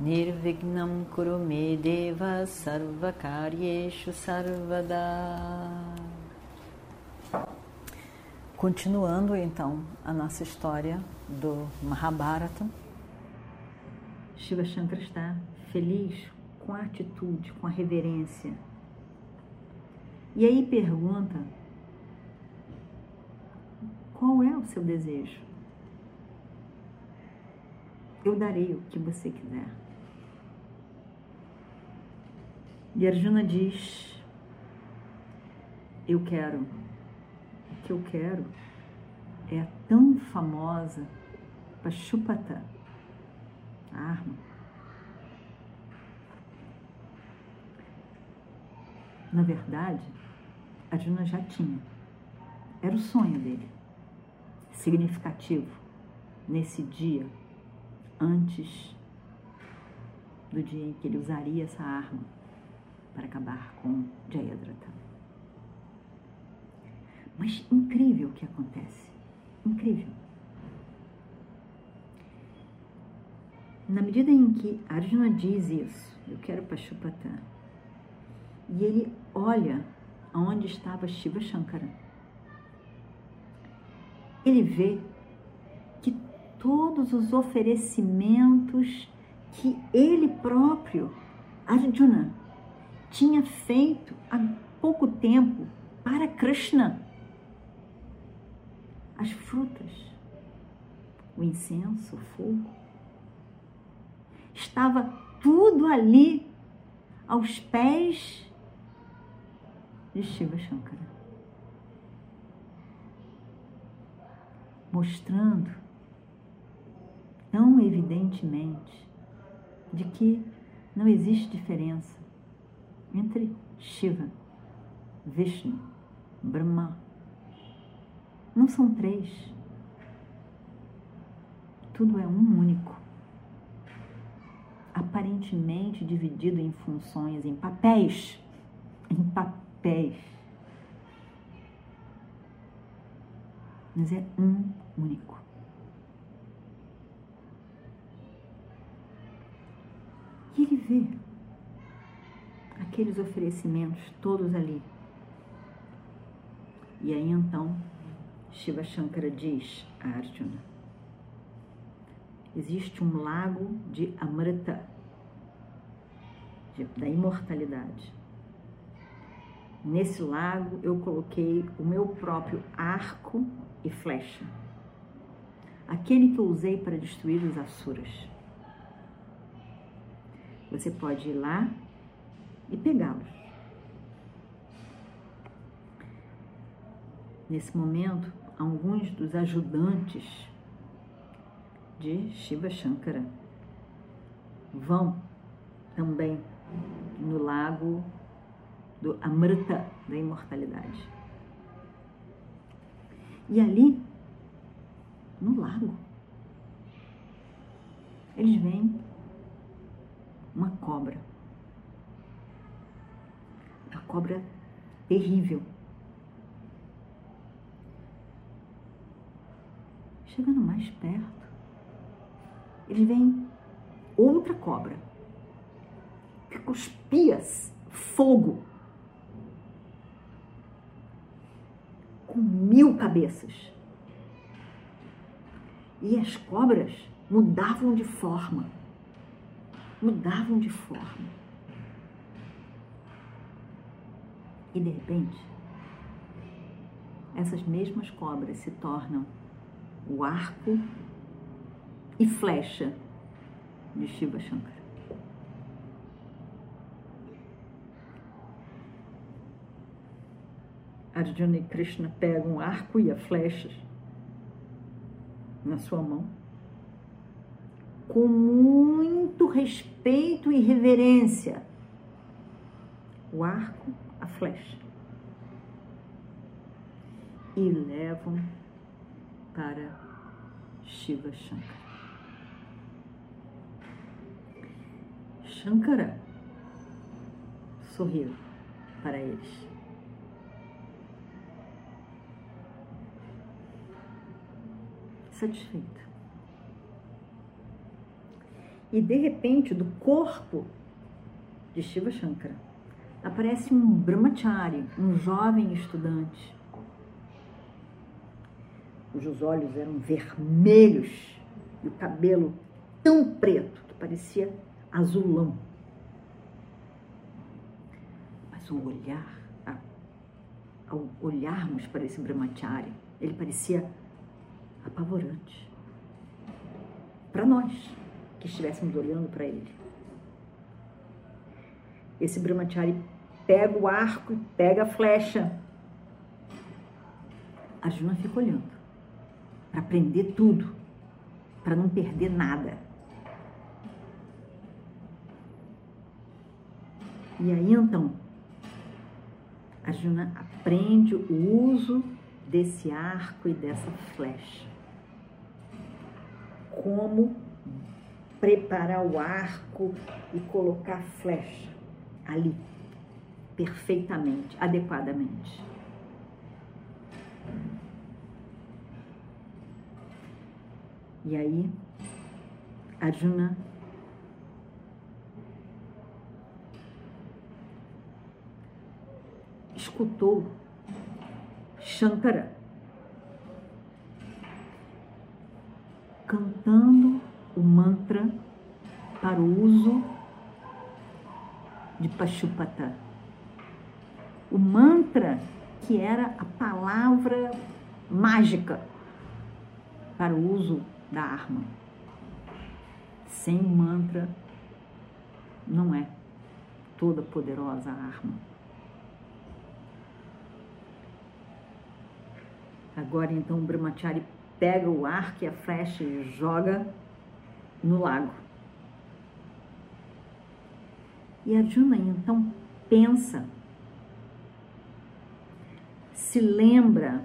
Nirvignam Kurume Deva Sarvakaryeshu Sarvada Continuando então a nossa história do Mahabharata, Shiva Shankara está feliz com a atitude, com a reverência. E aí pergunta: qual é o seu desejo? Eu darei o que você quiser. E Arjuna diz: Eu quero que eu quero é a tão famosa Pashupata, a arma. Na verdade, Arjuna já tinha. Era o sonho dele. Significativo nesse dia, antes do dia em que ele usaria essa arma para acabar com Jayadratha. Mas incrível o que acontece. Incrível. Na medida em que Arjuna diz isso, eu quero Pashupata, e ele olha aonde estava Shiva Shankara, ele vê todos os oferecimentos que ele próprio, Arjuna, tinha feito há pouco tempo para Krishna, as frutas, o incenso, o fogo. Estava tudo ali aos pés de Shiva Shankara. Mostrando evidentemente de que não existe diferença entre Shiva, Vishnu, Brahma não são três. Tudo é um único. Aparentemente dividido em funções, em papéis. Em papéis. Mas é um único. E ele vê aqueles oferecimentos todos ali. E aí então Shiva Shankara diz a Arjuna: existe um lago de Amrita, de, da imortalidade. Nesse lago eu coloquei o meu próprio arco e flecha, aquele que eu usei para destruir os Asuras. Você pode ir lá e pegá-los. Nesse momento, alguns dos ajudantes de Shiva Shankara vão também no lago do Amrita da imortalidade. E ali, no lago, eles veem uma cobra. Uma cobra terrível Chegando mais perto, eles veem outra cobra que cuspia fogo com mil cabeças. E as cobras mudavam de forma, mudavam de forma. E de repente, essas mesmas cobras se tornam o arco e flecha de Shiva Shankara. Arjuna e Krishna pegam o arco e a flecha na sua mão, com muito respeito e reverência, o arco, a flecha e levam para Shiva Shankara. Shankara sorriu para eles. Satisfeito. E de repente, do corpo de Shiva Shankara, aparece um brahmachari, um jovem estudante, cujos olhos eram vermelhos e o cabelo tão preto que parecia azulão. Mas o olhar, ao olharmos para esse brahmachari, ele parecia apavorante. Para nós que estivéssemos olhando para ele. Esse brahmachari pega o arco e pega a flecha. A Juna fica olhando para aprender tudo, para não perder nada. E aí então, a Juna aprende o uso desse arco e dessa flecha. Como preparar o arco e colocar a flecha ali, perfeitamente, adequadamente. E aí, Arjuna escutou Shankara cantando mantra para o uso de Pashupata. O mantra que era a palavra mágica para o uso da arma. Sem mantra não é toda poderosa a arma. Agora então o Brahmachari pega o arco e a flecha e joga no lago. E Arjuna então pensa, se lembra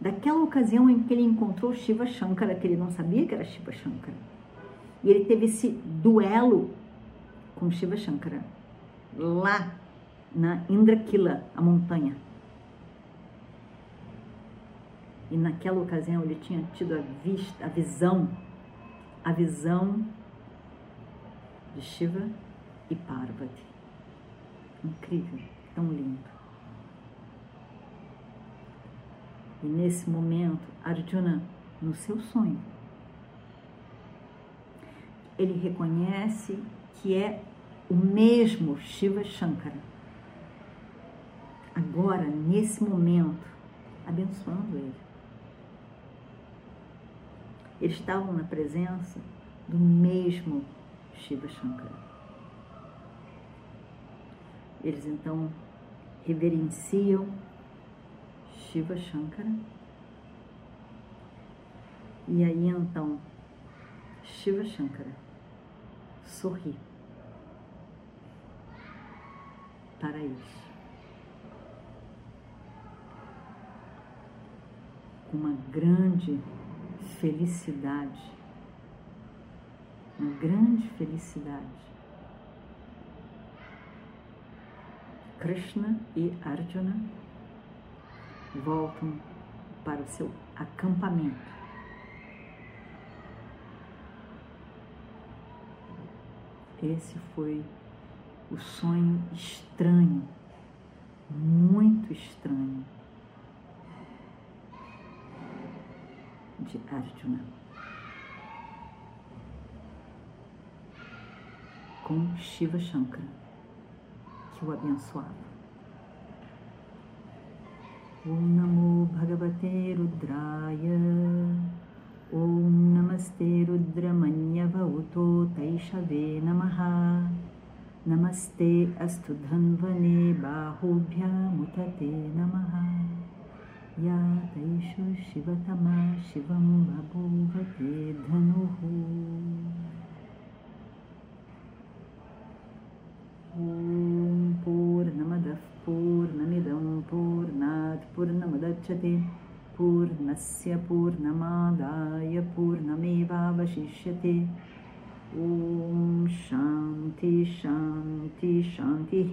daquela ocasião em que ele encontrou Shiva Shankara, que ele não sabia que era Shiva Shankara. E ele teve esse duelo com Shiva Shankara, lá na Indrakila, a montanha. E naquela ocasião ele tinha tido a vista, a visão, a visão de Shiva e Parvati. Incrível, tão lindo. E nesse momento, Arjuna, no seu sonho, ele reconhece que é o mesmo Shiva Shankara. Agora, nesse momento, abençoando ele. Eles estavam na presença do mesmo Shiva Shankara. Eles então reverenciam Shiva Shankara. E aí então, Shiva Shankara sorri para eles. Com uma grande felicidade, uma grande felicidade. Krishna e Arjuna voltam para o seu acampamento. Esse foi o sonho estranho, muito estranho de Arjuna. Né? Com Shiva Shankara, que o abençoava. Om Namo Bhagavate Rudraya Om Namaste Rudramanyava Uto Taishave Namaha Namaste Astudhanvane Bahubhya Mutate Namaha या तैषु शिवतमा शिवं बबूहते धनुः। ॐ पूर्णमदः पूर्णमिदं पूर्णात् पूर्णमुदच्छते। पूर्णस्य पूर्णमादाय पूर्णमेवावशिष्यते। ॐ शान्ति शान्ति शान्तिः।